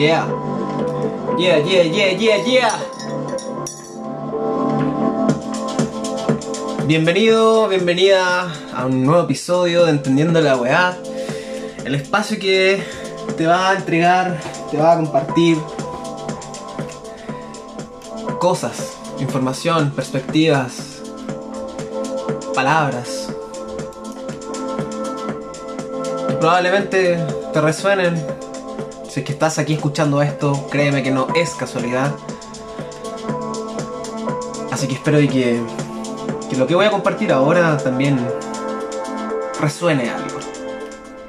Yeah. Yeah, yeah, yeah, yeah, yeah. Bienvenido, bienvenida a un nuevo episodio de Entendiendo la Weá. El espacio que te va a entregar, te va a compartir cosas, información, perspectivas, palabras. probablemente te resuenen. Si es que estás aquí escuchando esto, créeme que no es casualidad. Así que espero y que, lo que voy a compartir ahora también resuene algo.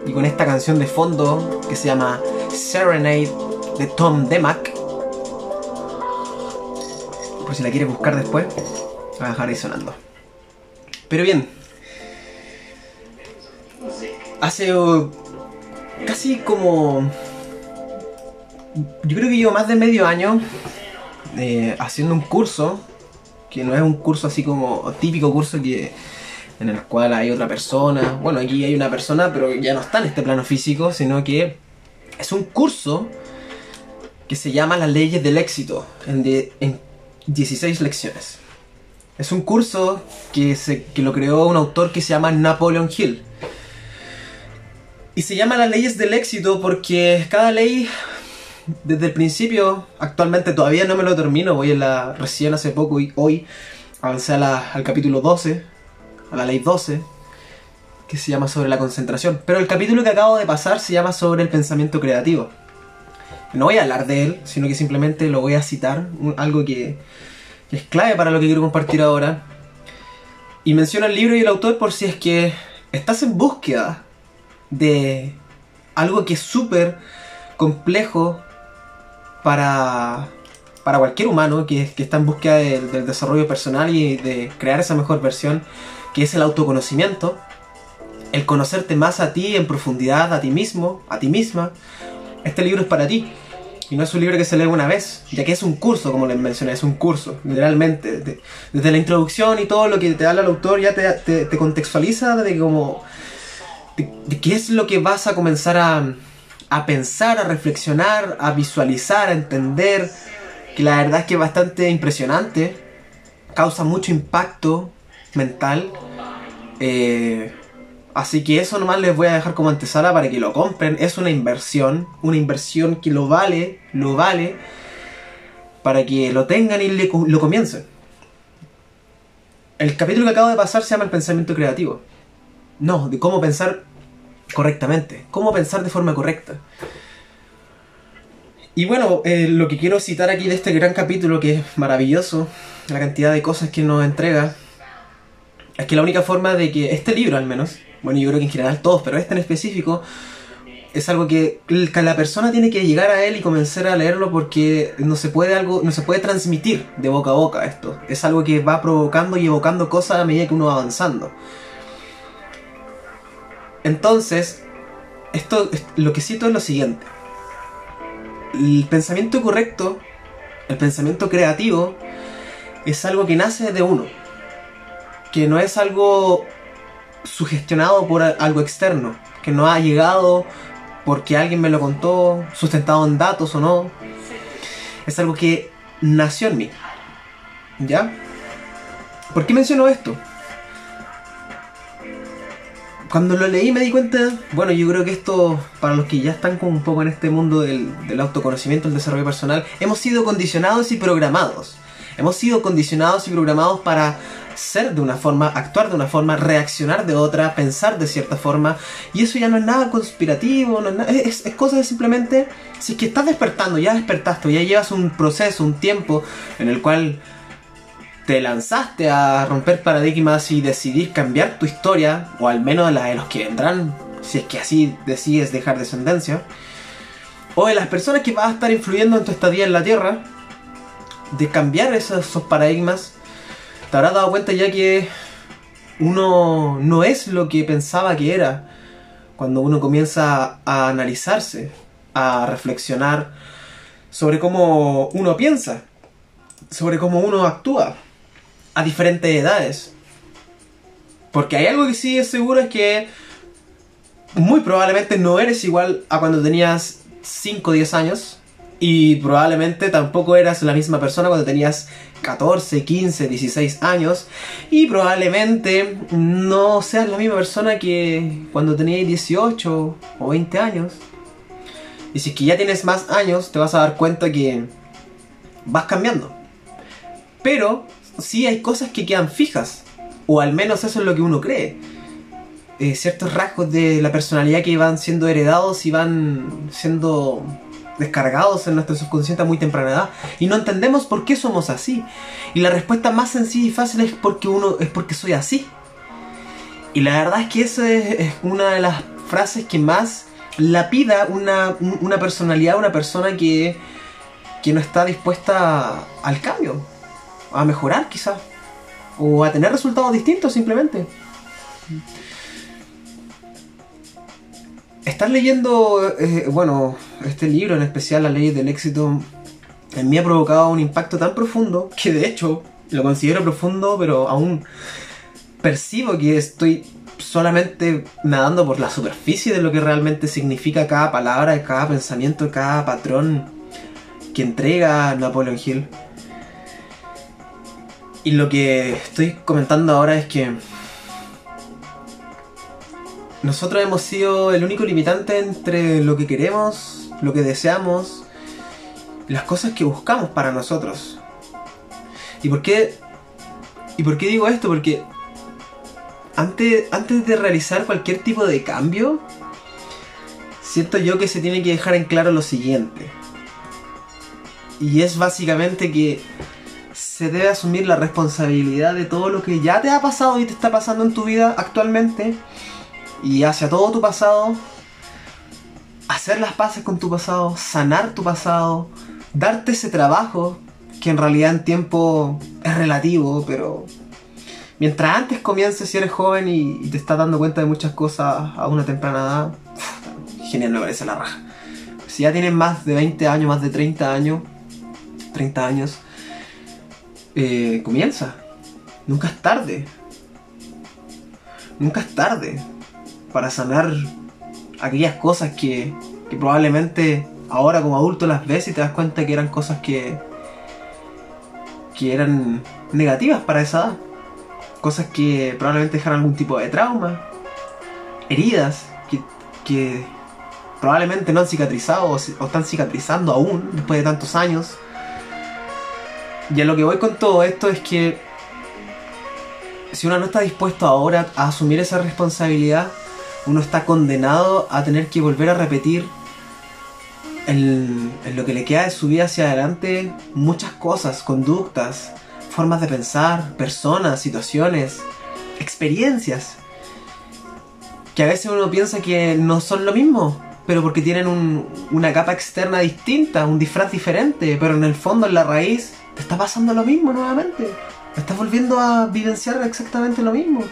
Y con esta canción de fondo que se llama Serenade de Tom Demack. Por si la quieres buscar después, la voy dejar ahí sonando. Pero bien, hace uh, casi como. Yo creo que llevo más de medio año eh, haciendo un curso, que no es un curso así como típico curso que en el cual hay otra persona. Bueno, aquí hay una persona, pero ya no está en este plano físico, sino que es un curso que se llama Las leyes del éxito, en, en 16 lecciones. Es un curso que, se, que lo creó un autor que se llama Napoleon Hill. Y se llama las leyes del éxito porque cada ley, desde el principio, actualmente todavía no me lo termino, voy en la recién hace poco y hoy avancé al capítulo 12, a la ley 12, que se llama sobre la concentración. Pero el capítulo que acabo de pasar se llama sobre el pensamiento creativo. No voy a hablar de él, sino que simplemente lo voy a citar, algo que, que es clave para lo que quiero compartir ahora. Y menciono el libro y el autor por si es que estás en búsqueda de algo que es súper complejo para, para cualquier humano que, está en búsqueda del- desarrollo personal y de crear esa mejor versión, que es el autoconocimiento, el conocerte más a ti en profundidad, a ti mismo, a ti misma. Este libro es para ti. Y no es un libro que se lee una vez, ya que es un curso, como les mencioné, es un curso, literalmente. Desde, la introducción y todo lo que te habla el autor ya te, te, te contextualiza de como de, de qué es lo que vas a comenzar a, a pensar, a reflexionar, a visualizar, a entender, que la verdad es que es bastante impresionante, causa mucho impacto mental. eh, así que eso nomás les voy a dejar como antesala para que lo compren. Es una inversión, una inversión que lo vale, lo vale, para que lo tengan y le- lo comiencen. El capítulo que acabo de pasar se llama El pensamiento creativo. No, de cómo pensar correctamente, cómo pensar de forma correcta. Y bueno, eh, lo que quiero citar aquí de este gran capítulo, que es maravilloso, la cantidad de cosas que nos entrega, es que la única forma de que este libro al menos, bueno yo creo que en general todos, pero este en específico, es algo que la persona tiene que llegar a él y comenzar a leerlo porque no se puede algo no se puede transmitir de boca a boca esto es algo que va provocando y evocando cosas a medida que uno va avanzando entonces, esto, es- lo que cito es lo siguiente. El pensamiento correcto, el pensamiento creativo, es algo que nace de uno. Que no es algo sugestionado por algo externo. Que no ha llegado porque alguien me lo contó, sustentado en datos o no. Es algo que nació en mí. ¿Ya? ¿Por qué menciono esto? Cuando lo leí me di cuenta, bueno, yo creo que esto, para los que ya están como un poco en este mundo del, autoconocimiento, el desarrollo personal, hemos sido condicionados y programados. Hemos sido condicionados y programados para ser de una forma, actuar de una forma, reaccionar de otra, pensar de cierta forma. Y eso ya no es nada conspirativo, no es, nada- es, es cosa de simplemente, si es que estás despertando, ya despertaste, ya llevas un proceso, un tiempo en el cual te lanzaste a romper paradigmas y decidir cambiar tu historia, o al menos la de los que vendrán, si es que así decides dejar descendencia, o de las personas que vas a estar influyendo en tu estadía en la Tierra, de cambiar esos, esos paradigmas, te habrás dado cuenta ya que uno no es lo que pensaba que era cuando uno comienza a analizarse, a reflexionar sobre cómo uno piensa, sobre cómo uno actúa a diferentes edades. Porque hay algo que sí es seguro es que muy probablemente no eres igual a cuando tenías 5 o 10 años, Y probablemente tampoco eras la misma persona cuando tenías 14, 15, 16 años. Y probablemente no seas la misma persona que cuando tenías 18 o 20 años. Y si es que ya tienes más años, te vas a dar cuenta que vas cambiando. Pero sí hay cosas que quedan fijas. O al menos eso es lo que uno cree. Eh, ciertos rasgos de la personalidad que van siendo heredados y van siendo descargados en nuestro subconsciente a muy temprana edad y no entendemos por qué somos así. Y la respuesta más sencilla y fácil es porque uno es porque soy así. Y la verdad es que esa es, una de las frases que más lapida una, una personalidad, una persona que, que no está dispuesta al cambio, a mejorar quizás, o a tener resultados distintos simplemente. Estás leyendo, eh, bueno, este libro en especial, La Ley del Éxito, en mí ha provocado un impacto tan profundo que de hecho lo considero profundo, pero aún percibo que estoy solamente nadando por la superficie de lo que realmente significa cada palabra, cada pensamiento, cada patrón que entrega Napoleon Hill. Y lo que estoy comentando ahora es que nosotros hemos sido el único limitante entre lo que queremos, lo que deseamos, las cosas que buscamos para nosotros. ¿Y por qué? ¿Y por qué digo esto? Porque antes, antes de realizar cualquier tipo de cambio, siento yo que se tiene que dejar en claro lo siguiente. Y es básicamente que se debe asumir la responsabilidad de todo lo que ya te ha pasado y te está pasando en tu vida actualmente y hacia todo tu pasado, hacer las paces con tu pasado, sanar tu pasado, darte ese trabajo que en realidad en tiempo es relativo, pero mientras antes comiences si eres joven y, te estás dando cuenta de muchas cosas a una temprana edad, genial, me parece la raja. Si ya tienes más de 20 años, más de 30 años, 30 años, eh, comienza. Nunca es tarde. Nunca es tarde para sanar aquellas cosas que, que probablemente ahora como adulto las ves y te das cuenta que eran cosas que, que eran negativas para esa edad. Cosas que probablemente dejaron algún tipo de trauma, heridas que, que probablemente no han cicatrizado o, o, están cicatrizando aún después de tantos años. Y a lo que voy con todo esto es que si uno no está dispuesto ahora a asumir esa responsabilidad, uno está condenado a tener que volver a repetir en, lo que le queda de su vida hacia adelante muchas cosas, conductas, formas de pensar, personas, situaciones, experiencias, que a veces uno piensa que no son lo mismo, pero porque tienen una capa externa distinta, un disfraz diferente, pero en el fondo, en la raíz, te está pasando lo mismo nuevamente. Estás volviendo a vivenciar exactamente lo mismo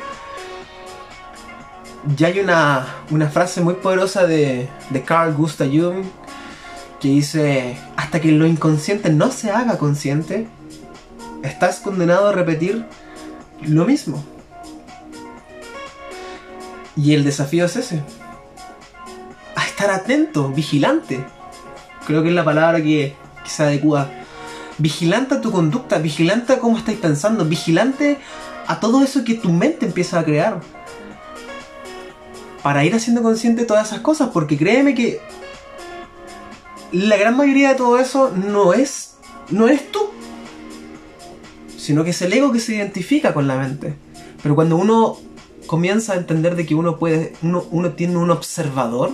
ya hay una, frase muy poderosa de, de Carl Gustav Jung que dice, hasta que lo inconsciente no se haga consciente, estás condenado a repetir lo mismo. Y el desafío es ese. A estar atento, vigilante. Creo que es la palabra que, que se adecua. Vigilante a tu conducta, vigilante a cómo estáis pensando, vigilante a todo eso que tu mente empieza a crear para ir haciendo consciente todas esas cosas, porque créeme que la gran mayoría de todo eso no es, no es tú, sino que es el ego que se identifica con la mente. Pero cuando uno comienza a entender de que uno puede, uno, uno tiene un observador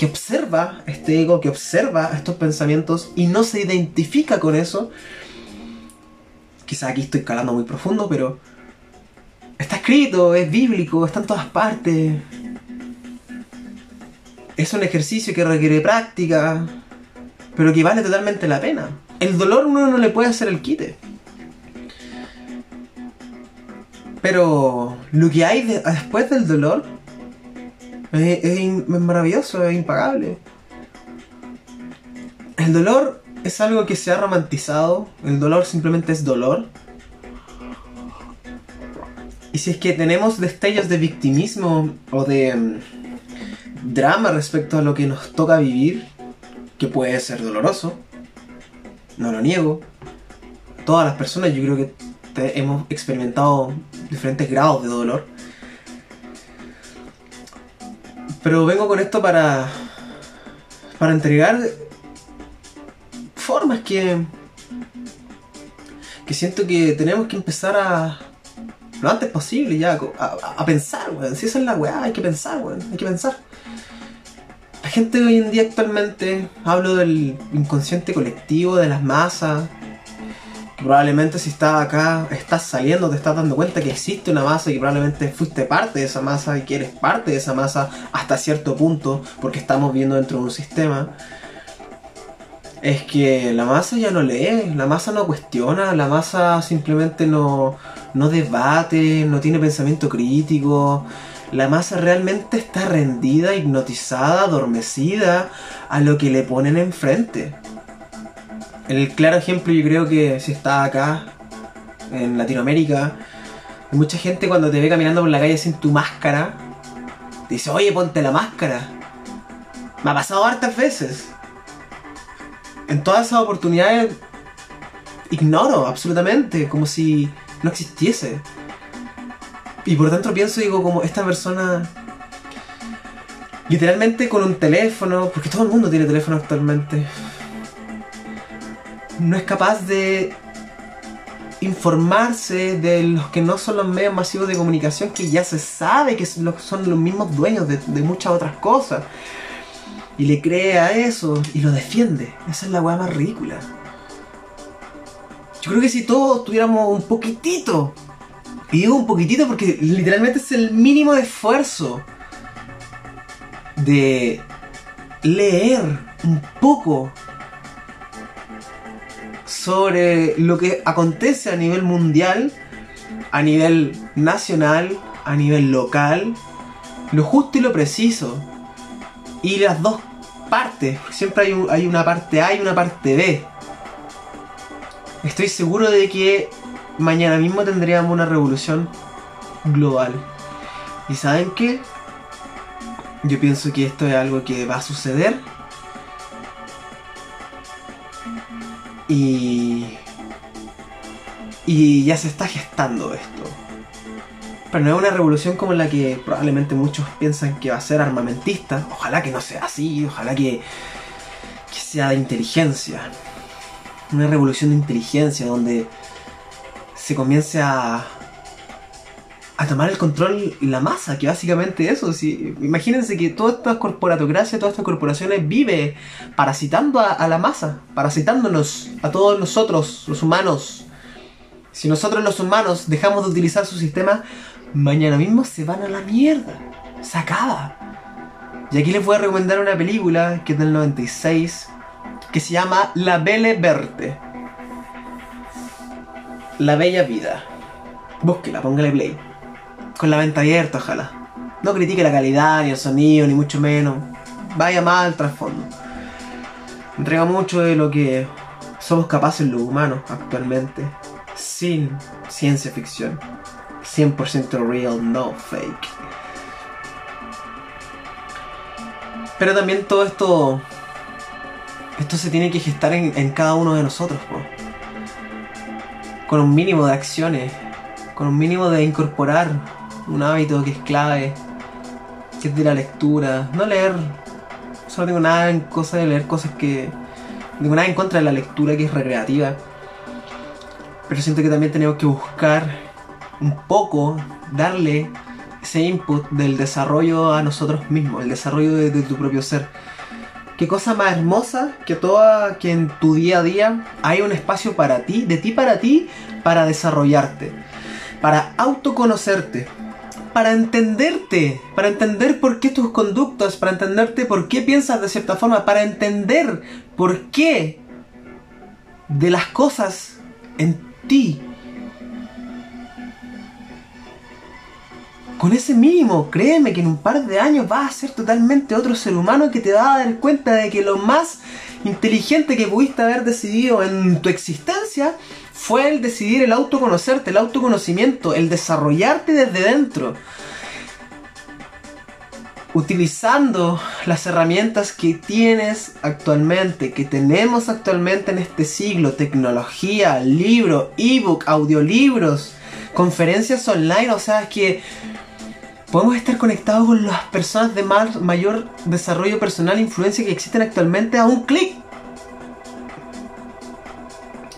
que observa este ego, que observa estos pensamientos y no se identifica con eso, quizá aquí estoy calando muy profundo, pero está escrito, es bíblico, está en todas partes, es un ejercicio que requiere práctica, pero que vale totalmente la pena. El dolor uno no le puede hacer el quite. Pero lo que hay después del dolor es, maravilloso, es impagable. El dolor es algo que se ha romantizado, el dolor simplemente es dolor. Y si es que tenemos destellos de victimismo o de drama respecto a lo que nos toca vivir, que puede ser doloroso, no lo niego. Todas las personas yo creo que hemos experimentado diferentes grados de dolor. Pero vengo con esto para para entregar formas que que siento que tenemos que empezar a lo antes posible ya a, pensar, weón. Si esa es la weá, hay que pensar, weón. Hay que pensar. La gente hoy en día actualmente, hablo del inconsciente colectivo, de las masas, probablemente si estás acá, estás saliendo, te estás dando cuenta que existe una masa y probablemente fuiste parte de esa masa y que eres parte de esa masa hasta cierto punto, porque estamos viendo dentro de un sistema. Es que la masa ya no lee, la masa no cuestiona, la masa simplemente no, no debate, no tiene pensamiento crítico, la masa realmente está rendida, hipnotizada, adormecida a lo que le ponen enfrente. El claro ejemplo yo creo que si está acá, en Latinoamérica, mucha gente cuando te ve caminando por la calle sin tu máscara, dice, oye, ponte la máscara. Me ha pasado hartas veces. En todas esas oportunidades ignoro absolutamente, como si no existiese. Y por dentro pienso, digo, como esta persona literalmente con un teléfono, porque todo el mundo tiene teléfono actualmente, no es capaz de informarse de los que no son los medios masivos de comunicación, que ya se sabe que son los mismos dueños de, muchas otras cosas. Y le cree a eso y lo defiende. Esa es la weá más ridícula. Yo creo que si todos tuviéramos un poquitito y digo un poquitito porque literalmente es el mínimo de esfuerzo de leer un poco sobre lo que acontece a nivel mundial, a nivel nacional, a nivel local, lo justo y lo preciso. Y las dos partes, siempre hay, una parte A y una parte B. Estoy seguro de que mañana mismo tendríamos una revolución global. ¿Y saben qué? Yo pienso que esto es algo que va a suceder. Y... Y ya se está gestando esto. Pero no es una revolución como la que probablemente muchos piensan que va a ser armamentista. Ojalá que no sea así, ojalá que, que sea de inteligencia. Una revolución de inteligencia donde se comience a, a tomar el control la masa, que básicamente eso. Si, imagínense que toda esta corporatocracia, todas estas corporaciones vive parasitando a, la masa, parasitándonos a todos nosotros, los humanos. Si nosotros los humanos dejamos de utilizar su sistema, mañana mismo se van a la mierda. Se acaba. Y aquí les voy a recomendar una película que es del 96 que se llama La Belle Verte. La Bella Vida. Búsquela, póngale play. Con la venta abierta, ojalá. No critique la calidad, ni el sonido, ni mucho menos. Vaya más al trasfondo. Entrega mucho de lo que somos capaces los humanos actualmente. Sin ciencia ficción. 100% real, no fake. Pero también todo esto. Esto se tiene que gestar en, cada uno de nosotros, con un mínimo de acciones, con un mínimo de incorporar un hábito que es clave, que es de la lectura, no leer, solo tengo nada en cosa de leer cosas que, no tengo nada en contra de la lectura que es recreativa, pero siento que también tenemos que buscar un poco, darle ese input del desarrollo a nosotros mismos, el desarrollo de tu propio ser. Qué cosa más hermosa que toda que en tu día a día hay un espacio para ti, de ti para ti, para desarrollarte, para autoconocerte, para entenderte, para entender por qué tus conductas, para entenderte por qué piensas de cierta forma, para entender por qué de las cosas en ti. Con ese mínimo, créeme que en un par de años vas a ser totalmente otro ser humano que te va a dar cuenta de que lo más inteligente que pudiste haber decidido en tu existencia fue el decidir el autoconocerte, el autoconocimiento, el desarrollarte desde dentro. utilizando las herramientas que tienes actualmente, que tenemos actualmente en este siglo, tecnología, libro, ebook, audiolibros, conferencias online, o sea, que podemos estar conectados con las personas de mayor desarrollo personal e influencia que existen actualmente a un clic.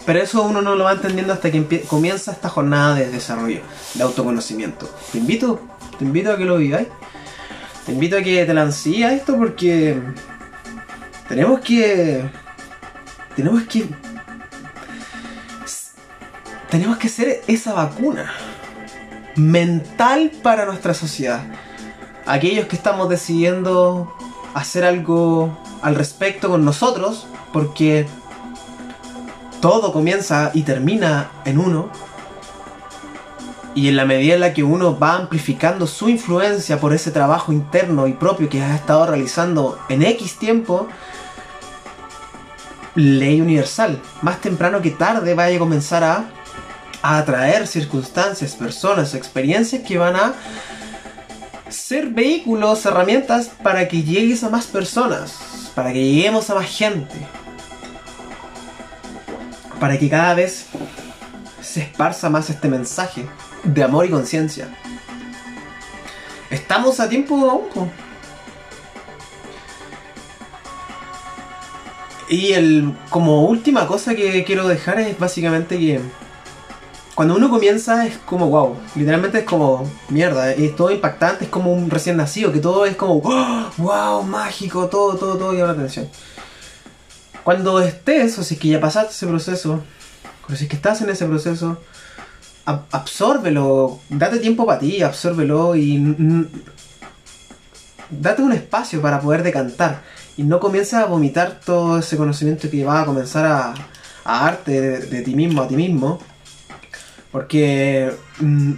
Pero eso uno no lo va entendiendo hasta que comienza esta jornada de desarrollo, de autoconocimiento. Te invito, te invito a que lo viváis. Te invito a que te lancéis a esto porque tenemos que. Tenemos que. Tenemos que ser esa vacuna mental para nuestra sociedad. Aquellos que estamos decidiendo hacer algo al respecto con nosotros, porque todo comienza y termina en uno. Y en la medida en la que uno va amplificando su influencia por ese trabajo interno y propio que ha estado realizando en X tiempo, ley universal, más temprano que tarde vaya a comenzar a, a atraer circunstancias, personas, experiencias que van a ser vehículos, herramientas para que llegues a más personas, para que lleguemos a más gente, para que cada vez se esparza más este mensaje de amor y conciencia. Estamos a tiempo aún. Y el, como última cosa que quiero dejar es básicamente que cuando uno comienza es como wow, literalmente es como mierda, es todo impactante, es como un recién nacido, que todo es como wow, mágico, todo, todo, todo llama la atención. Cuando estés, o si es que ya pasaste ese proceso, o si es que estás en ese proceso, absórbelo, date tiempo para ti, absórbelo y date un espacio para poder decantar. Y no comiences a vomitar todo ese conocimiento que va a comenzar a, a darte de, ti mismo a ti mismo, porque mm,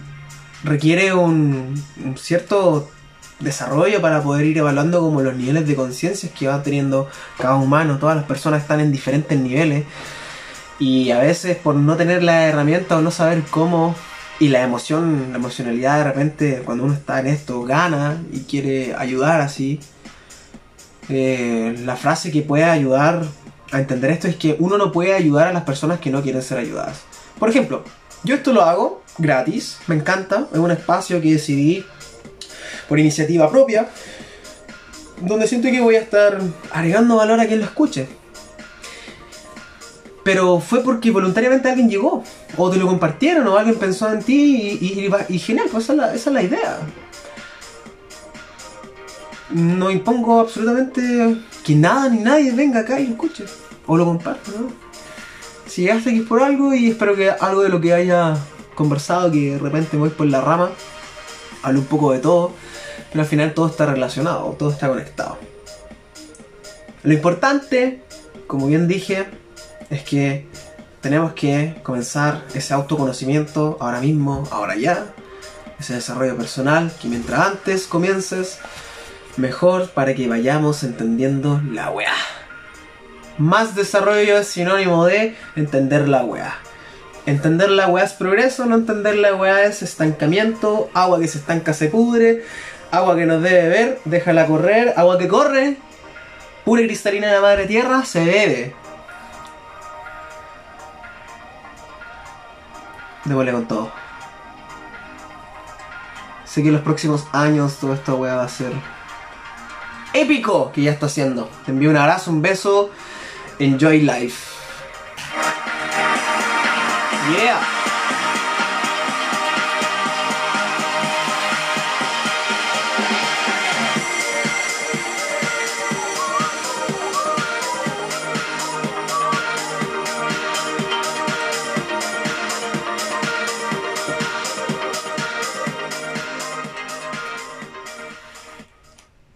requiere un, un cierto desarrollo para poder ir evaluando como los niveles de conciencia que va teniendo cada humano. Todas las personas están en diferentes niveles. Y a veces por no tener la herramienta o no saber cómo y la emoción, la emocionalidad de repente cuando uno está en esto gana y quiere ayudar así. Eh, la frase que puede ayudar a entender esto es que uno no puede ayudar a las personas que no quieren ser ayudadas. Por ejemplo, yo esto lo hago gratis, me encanta, es un espacio que decidí por iniciativa propia, donde siento que voy a estar agregando valor a quien lo escuche. Pero fue porque voluntariamente alguien llegó, o te lo compartieron, o alguien pensó en ti, y, genial, pues esa es, la, idea. No impongo absolutamente que nada ni nadie venga acá y lo escuche, o lo comparte, ¿no? Si llegaste aquí por algo, y espero que algo de lo que haya conversado, que de repente me voy por la rama, hable un poco de todo, pero al final todo está relacionado, todo está conectado. Lo importante, como bien dije, es que tenemos que comenzar ese autoconocimiento ahora mismo, ahora ya, ese desarrollo personal, que mientras antes comiences, mejor para que vayamos entendiendo la weá. Más desarrollo es sinónimo de entender la weá. Entender la weá es progreso, no entender la weá es estancamiento, agua que se estanca se pudre, agua que nos debe beber, déjala correr, agua que corre, pura y cristalina de la madre tierra, se bebe. Démosle con todo. Sé que en los próximos años todo esto va a ser épico que ya está haciendo. Te envío un abrazo, un beso. Enjoy life. Yeah.